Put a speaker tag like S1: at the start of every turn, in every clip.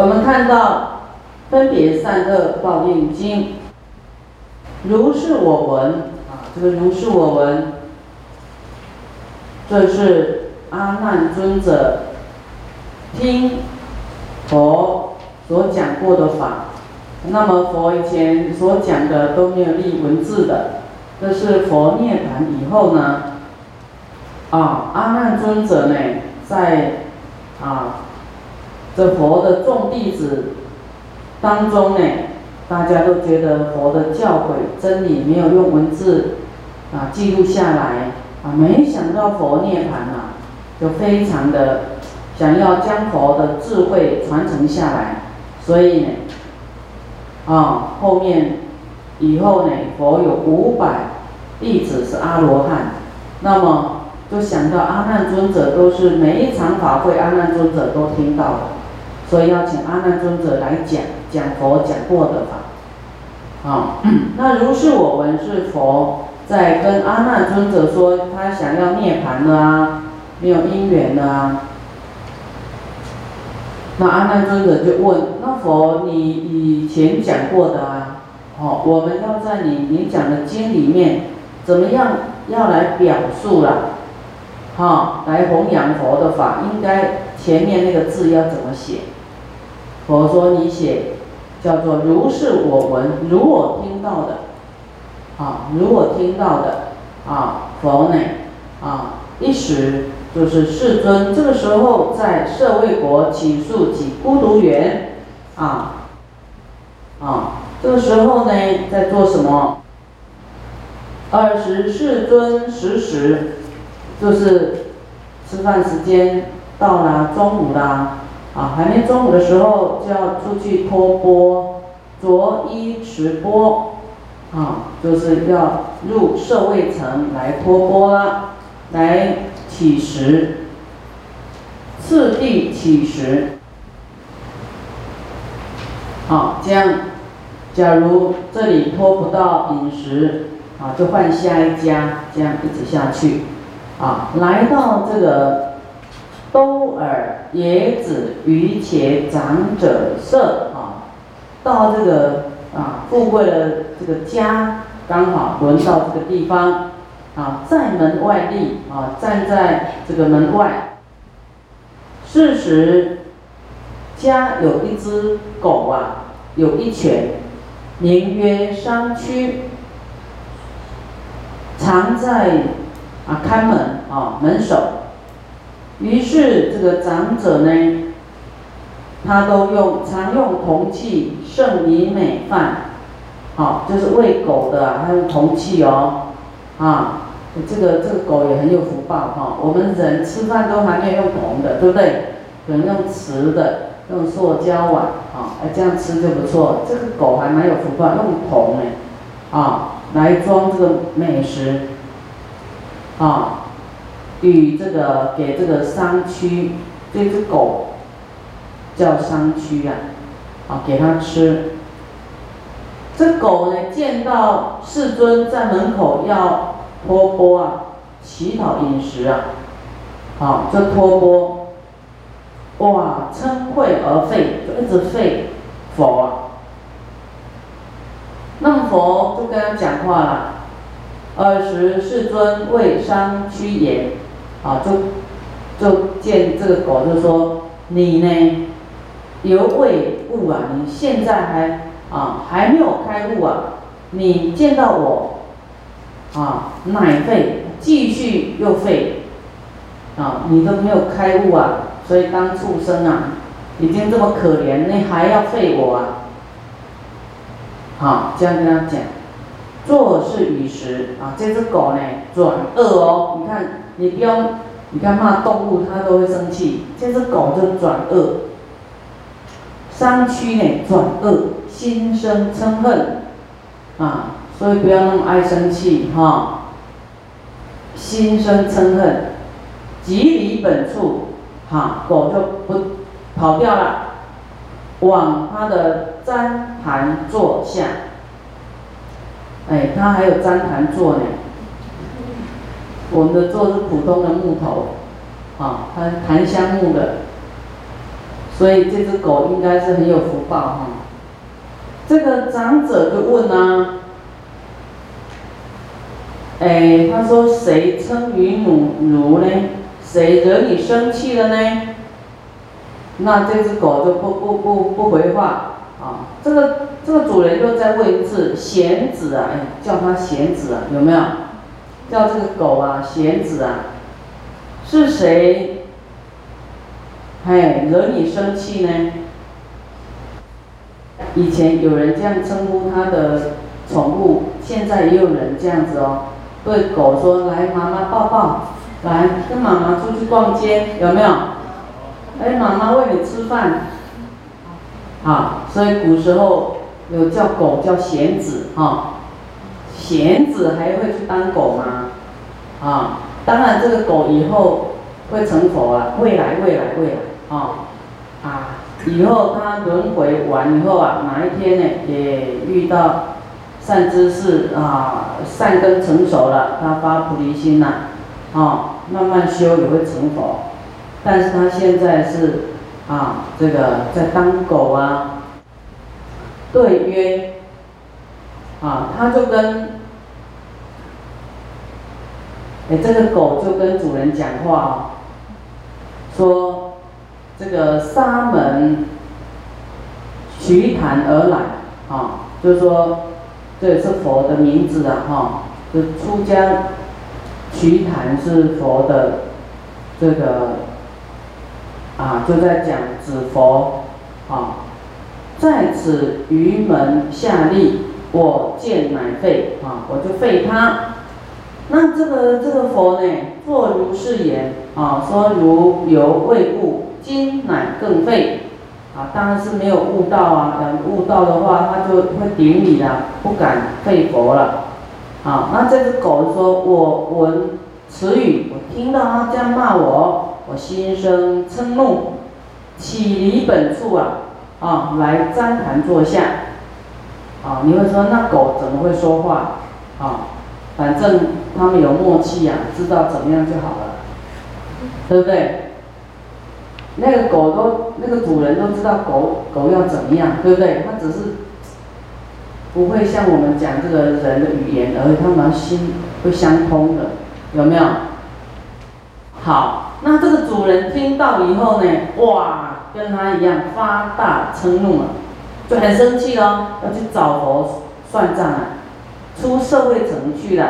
S1: 我们看到分别善恶报应经，如是我闻啊，这个如是我闻，这是阿难尊者听佛所讲过的法。那么佛以前所讲的都没有立文字的，这是佛涅槃以后呢，啊，阿难尊者呢，在啊，这佛的众弟子当中呢，大家都觉得佛的教诲真理没有用文字啊记录下来啊，没想到佛涅槃啊，就非常的想要将佛的智慧传承下来，所以呢。啊，后面以后呢，佛有五百弟子是阿罗汉，那么就想到阿难尊者都是每一场法会，阿难尊者都听到了，所以要请阿难尊者来讲讲佛讲过的法。啊，那如是我闻是佛在跟阿难尊者说，他想要涅槃了啊，没有因缘了啊。那阿难尊者就问：那佛，你以前讲过的啊？哦，我们要在你你讲的经里面，怎么样要来表述了？哈，来弘扬佛的法，应该前面那个字要怎么写？佛说你写叫做如是我闻，如我听到的，啊，如我听到的，啊，佛呢，啊，一时。就是世尊这个时候在舍卫国起诉几孤独园，啊，啊，这个时候呢在做什么？二十世尊时时，就是吃饭时间到了中午啦，啊，还没中午的时候就要出去托钵，着衣持钵，啊，就是要入社会层来托钵啦，来。起食，次第起食。好，这样，假如这里拖不到饮食，啊，就换下一家，这样一直下去，啊，来到这个兜尔野子于且长者舍，啊，到这个啊富贵的这个家，刚好轮到这个地方。啊，在门外立啊，站在这个门外。事实家有一只狗啊，有一犬，名曰商区，常在啊看门啊门首。于是这个长者呢，他都用常用铜器盛米美饭，好，就是喂狗的，他用铜器哦。啊，这个这个狗也很有福报哈。我们人吃饭都还没有用铜的，对不对？可能用瓷的，用塑胶碗啊，哎这样吃就不错。这个狗还蛮有福报，用铜哎，啊，来装这个美食，啊，与这个给这个商区这只狗叫商区啊，啊，给它吃。这狗呢，见到世尊在门口要托钵啊，乞讨饮食啊，好，这托钵，哇，称会而废，就一直废佛啊。那么佛就跟他讲话了，二十世尊为商屈言，啊，就就见这个狗就说，你呢，犹未悟啊，你现在还。啊，还没有开悟啊！你见到我，啊，乃废，继续又废，啊，你都没有开悟啊！所以当畜生啊，已经这么可怜，你还要废我啊！好，这样跟他讲，做事与时啊，这只狗呢转恶哦，你看，你不要，你看骂动物它都会生气，这只狗就转恶，山区呢转恶。心生嗔恨，啊，所以不要那么爱生气哈。心生嗔恨，即离本处，哈，狗就不跑掉了，往他的旃檀坐下。哎，他还有旃檀坐呢。我们的坐是普通的木头，啊，它檀香木的，所以这只狗应该是很有福报哈。这个长者就问啊，哎，他说谁称于母奴呢？谁惹你生气了呢？那这只狗就不不不不回话啊。这个这个主人又在问一次，贤子啊，哎，叫他贤子啊，有没有？叫这个狗啊，贤子啊，是谁？哎，惹你生气呢？以前有人这样称呼他的宠物，现在也有人这样子哦，对狗说：“来，妈妈抱抱，来跟妈妈出去逛街，有没有？”哎，妈妈喂你吃饭。好，所以古时候有叫狗叫贤子啊，贤子还会去当狗吗？啊，当然这个狗以后会成佛了，未来未来未来啊啊。以后他轮回完以后啊，哪一天呢，也遇到善知识啊，善根成熟了，他发菩提心呐，啊，慢慢修也会成佛。但是他现在是啊，这个在当狗啊，对曰，啊，他就跟，哎，这个狗就跟主人讲话，说。这个沙门瞿昙而来，啊，就是说这也是佛的名字啊，哈，就出家瞿昙是佛的这个啊，就在讲指佛啊，在此于门下立，我见乃废啊，我就废他。那这个这个佛呢，作如是言啊，说如有未悟。今乃更废，啊，当然是没有悟道啊。等悟道的话，他就会顶礼了，不敢废佛了。啊，那这只狗说：“我闻此语，我听到他这样骂我，我心生嗔怒，起离本处啊，啊，来旃檀坐下。啊，你会说那狗怎么会说话？啊，反正他们有默契呀，知道怎么样就好了，对不对？”那个狗都，那个主人都知道狗狗要怎么样，对不对？它只是不会像我们讲这个人的语言，而他们心会相通的，有没有？好，那这个主人听到以后呢，哇，跟他一样发大嗔怒了，就很生气哦，要去找佛算账啊，出社会城去了，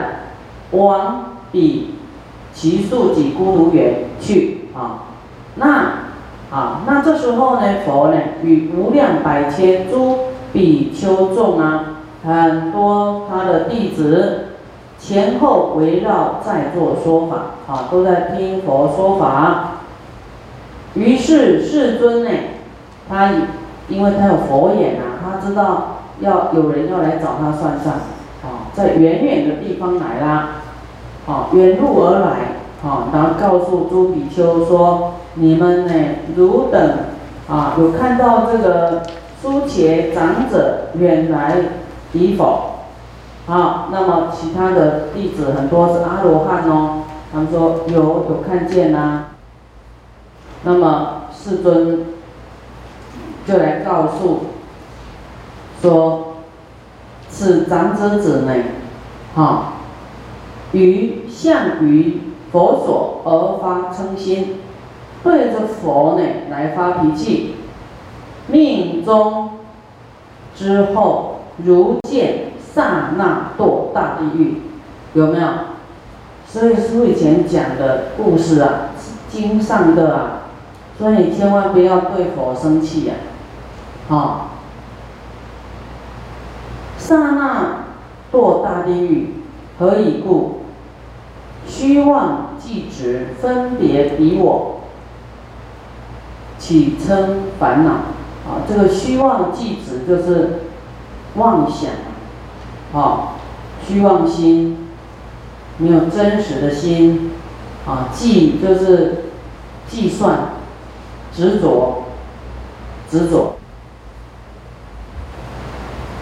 S1: 往比其数几孤独园去啊，那。啊，那这时候呢，佛呢与无量百千诸比丘众啊，很多他的弟子前后围绕在做说法，啊，都在听佛说法。于是世尊呢，他因为他有佛眼啊，他知道要有人要来找他算账，啊，在远远的地方来啦，啊，远路而来。啊，然后告诉诸比丘说：“你们呢，汝等啊，有看到这个苏且长者远来与否？啊，那么其他的弟子很多是阿罗汉哦，他们说有有看见呐。那么世尊就来告诉说，此长者子呢，啊，于向于。”佛所而发嗔心，对着佛呢来发脾气，命中之后如见刹那堕大地狱，有没有？所以师父以前讲的故事啊，经上的啊，所以你千万不要对佛生气呀，啊，刹那堕大地狱，何以故？虚妄即执，分别彼我，起称烦恼啊！这个虚妄即执就是妄想啊，虚妄心，没有真实的心啊。计就是计算，执着，执着，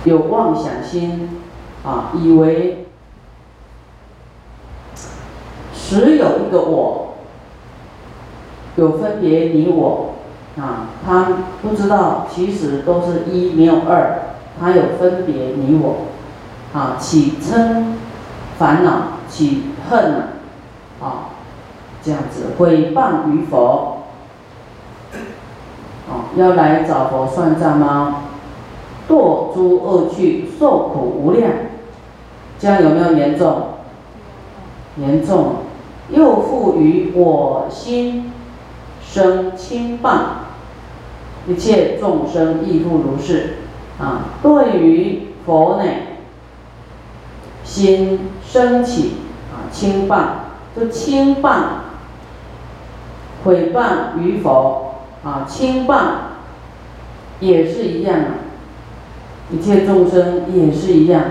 S1: 有妄想心啊，以为。只有一个我，有分别你我，啊，他不知道其实都是一没有二，他有分别你我，啊，起嗔烦恼，起恨啊，这样子毁谤于佛，啊，要来找佛算账吗？堕诸恶趣，受苦无量，这样有没有严重？严重，又复于我心生轻谤，一切众生亦复如是。啊，对于佛呢，心升起啊轻谤，就轻谤，毁谤与否啊轻谤，也是一样啊。一切众生也是一样，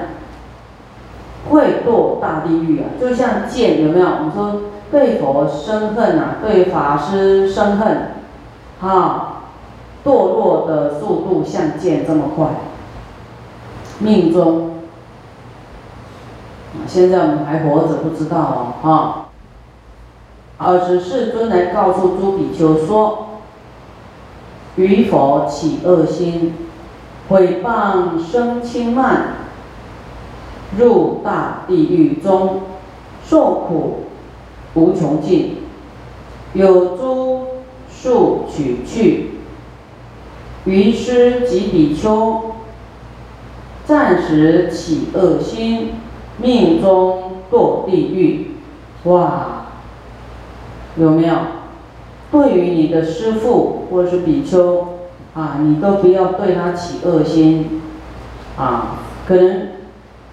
S1: 会堕大地狱啊！就像剑有没有？我们说对佛生恨啊，对法师生恨，哈，堕落的速度像剑这么快。命中，现在我们还活着，不知道哦，哈。尔时世尊来告诉诸比丘说：于佛起恶心。毁谤生轻慢，入大地狱中，受苦无穷尽，有诸数取去。于师及比丘，暂时起恶心，命中堕地狱。哇，有没有？对于你的师父或是比丘。啊，你都不要对他起恶心，啊，可能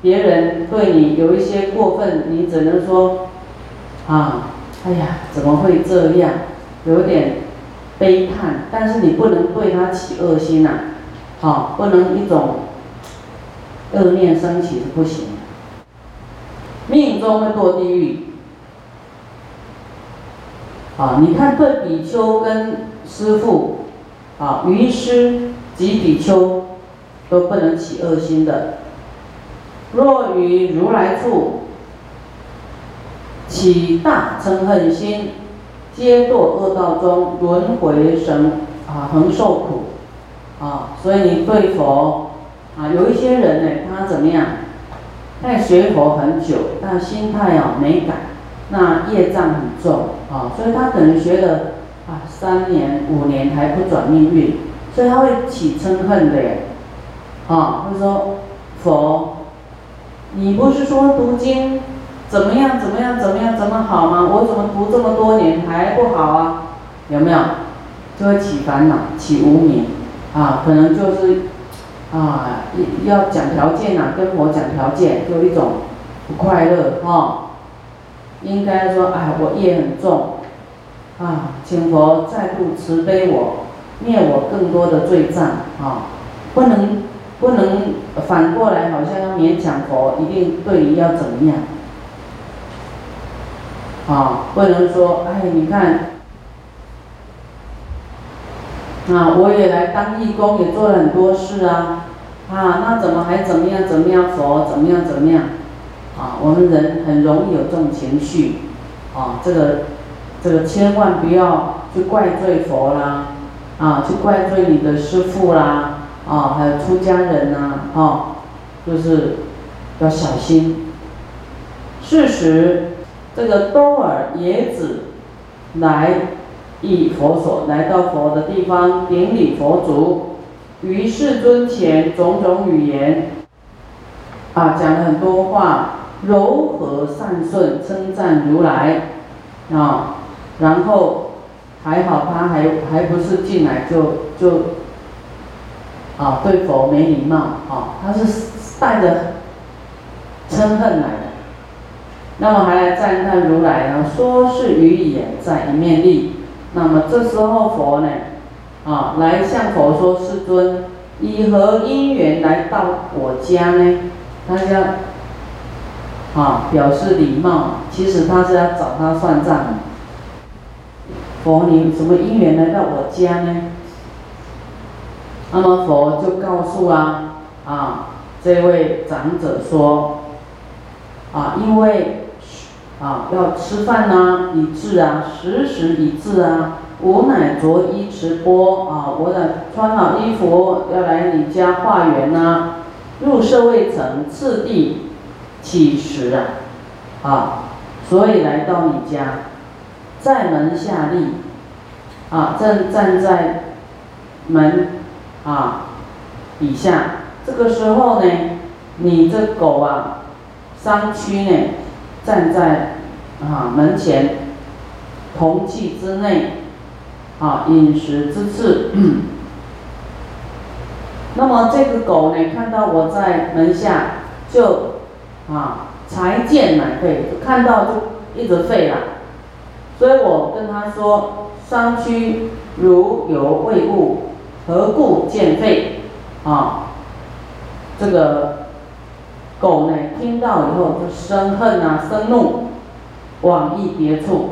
S1: 别人对你有一些过分，你只能说，啊，哎呀，怎么会这样？有点悲叹，但是你不能对他起恶心呐，啊，不能一种恶念升起是不行，命中会堕地狱。啊，你看对比丘跟师父。啊，于师及比丘都不能起恶心的。若于如来处起大嗔恨心，皆堕恶道中，轮回神啊，恒受苦啊。所以你对佛啊，有一些人呢，他怎么样？他学佛很久，但心态啊没改，那业障很重啊，所以他可能学的。啊，三年五年还不转命运，所以他会起嗔恨的耶。啊，会说佛，你不是说读经怎么样怎么样怎么样怎么好吗？我怎么读这么多年还不好啊？有没有？就会起烦恼，起无名，啊，可能就是啊，要讲条件呐，跟佛讲条件，就一种不快乐哈。应该说，哎，我业很重。啊，请佛再度慈悲我，灭我更多的罪障啊！不能不能反过来，好像要勉强佛一定对你要怎么样啊？不能说哎，你看啊，我也来当义工，也做了很多事啊啊，那怎么还怎么样怎么样？佛怎么样怎么样？啊，我们人很容易有这种情绪啊，这个。这个千万不要去怪罪佛啦，啊，去怪罪你的师父啦，啊，还有出家人呐，啊，就是要小心。事实，这个多尔耶子来诣佛所，来到佛的地方顶礼佛足，于世尊前种种语言，啊，讲了很多话，柔和善顺，称赞如来，啊。然后还好，他还还不是进来就就啊对佛没礼貌啊，他是带着嗔恨来的。那么还来赞叹如来呢，说是语言在一面立。那么这时候佛呢啊来向佛说：“世尊，以何因缘来到我家呢？”他要啊表示礼貌，其实他是要找他算账的。佛，你什么因缘来到我家呢？那么佛就告诉啊啊这位长者说，啊因为啊要吃饭呐，以至啊时时以至啊，吾乃着衣持钵啊，我乃穿好衣服要来你家化缘呐。入社未曾，次第起时啊，啊，所以来到你家，在门下立，啊，正站在门啊底下。这个时候呢，你这狗啊，三区呢，站在啊门前，铜器之内。啊，饮食之次。那么这个狗呢，看到我在门下，就啊，才见乃吠，看到就一直吠了。所以我跟他说：“伤躯如有未物，何故见废？”啊，这个狗呢，听到以后就生恨啊，生怒，往一别处。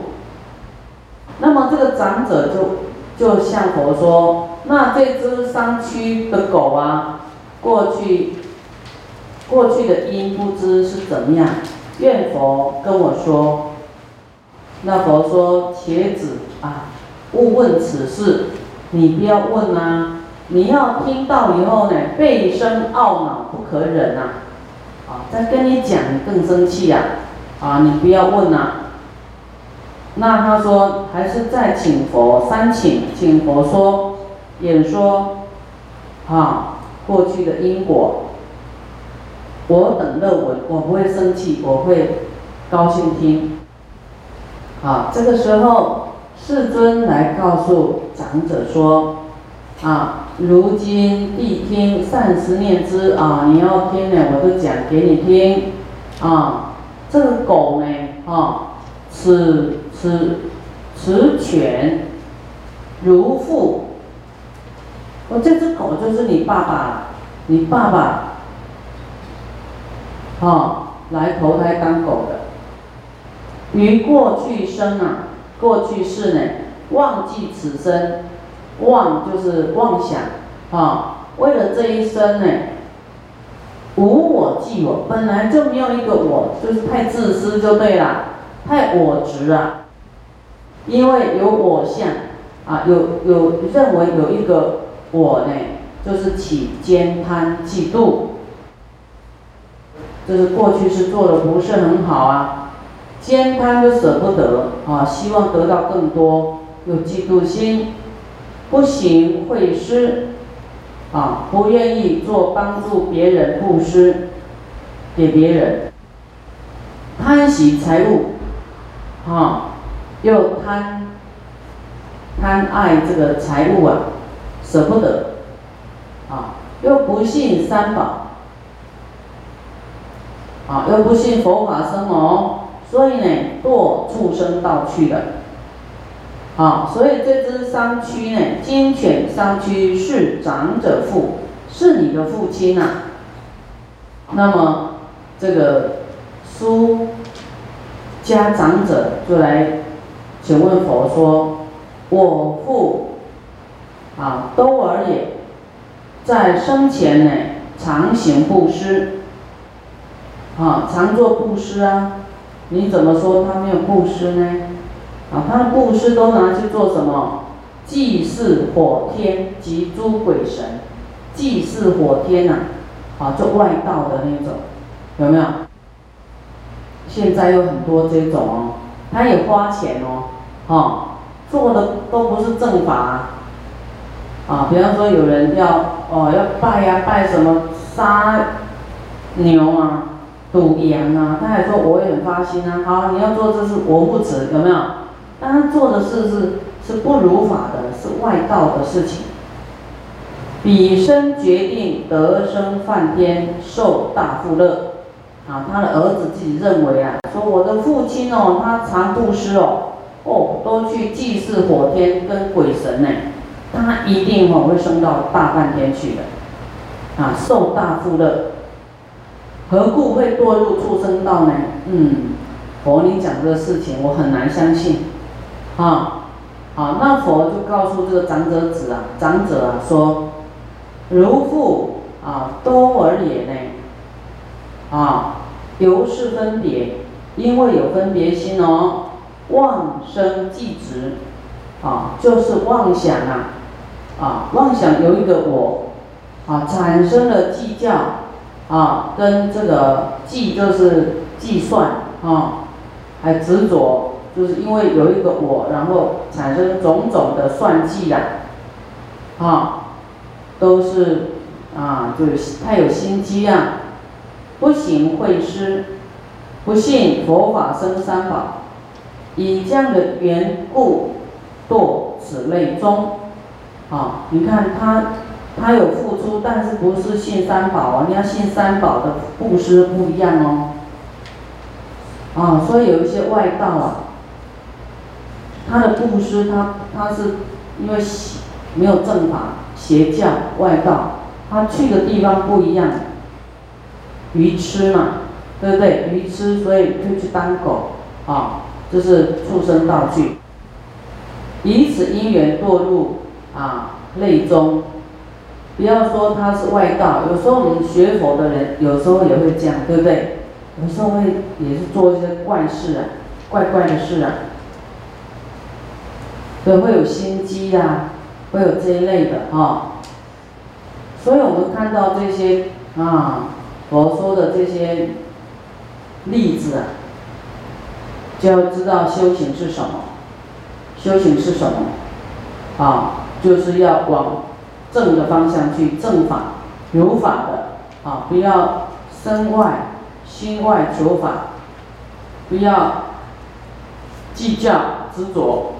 S1: 那么这个长者就就向佛说：“那这只伤躯的狗啊，过去过去的因不知是怎么样？愿佛跟我说。”那佛说：“茄子啊，勿问此事，你不要问啊！你要听到以后呢，倍生懊恼，不可忍呐！啊，再跟你讲，你更生气呀！啊，你不要问呐！”那他说还是再请佛三请，请佛说演说，啊，过去的因果，我等乐闻，我不会生气，我会高兴听。啊，这个时候世尊来告诉长者说，啊，如今谛听善思念之啊，你要听呢，我就讲给你听。啊，这个狗呢，啊。此此此犬如父，我这只狗就是你爸爸，你爸爸，啊，来投胎当狗的。于过去生啊，过去世呢，忘记此生，忘就是妄想啊。为了这一生呢，无我即我，本来就没有一个我，就是太自私就对了。太我执啊，因为有我相啊，有有认为有一个我呢，就是起奸贪嫉妒，就是过去是做的不是很好啊，奸贪就舍不得啊，希望得到更多，有嫉妒心，不行会施啊，不愿意做帮助别人布施给别人，贪喜财物。啊，又贪贪爱这个财物啊，舍不得，啊，又不信三宝，啊，又不信佛法僧哦，所以呢，堕畜生道去了，啊，所以这只伤躯呢，金犬伤躯是长者父，是你的父亲呐，那么这个书。家长者就来请问佛说：“我父啊，兜儿也，在生前呢，常行布施，啊，常做布施啊。你怎么说他没有布施呢？啊，他的布施都拿去做什么？祭祀火天及诸鬼神，祭祀火天呐，啊，做外道的那种，有没有？”现在有很多这种哦，他也花钱哦，哈，做的都不是正法啊，啊，比方说有人要哦要拜呀拜什么杀牛啊、赌羊啊，他还说我也很发心啊，好，你要做这是我不止有没有？但他做的事是是不如法的，是外道的事情。彼生决定得生梵天，受大富乐。啊，他的儿子自己认为啊，说我的父亲哦，他常布施哦，哦，都去祭祀火天跟鬼神呢，他一定哦会升到大梵天去的，啊，受大富乐，何故会堕入畜生道呢？嗯，佛你讲这个事情我很难相信，啊，好，那佛就告诉这个长者子啊，长者啊说，如父啊，多尔也呢。啊，由是分别，因为有分别心哦，妄生即执，啊，就是妄想啊，啊，妄想有一个我，啊，产生了计较，啊，跟这个计就是计算啊，还执着，就是因为有一个我，然后产生种种的算计呀，啊，都是啊，就是太有心机啊，不行会失，不信佛法生三宝，以这样的缘故。堕此类中，啊，你看他，他有付出，但是不是信三宝啊？你要信三宝的布施不一样哦，啊，所以有一些外道啊，他的布施他他是因为邪没有正法邪教外道，他去的地方不一样，愚痴嘛，对不对？愚痴，所以就去当狗，啊，就是畜生道具。以此因缘堕入啊内中，不要说他是外道，有时候我们学佛的人有时候也会这样，对不对？有时候会也是做一些怪事啊，怪怪的事啊，对，会有心机呀，会有这一类的啊。所以我们看到这些啊，佛说的这些例子啊，就要知道修行是什么。修行是什么？啊，就是要往正的方向去，正法、有法的啊，不要身外、心外求法，不要计较执着。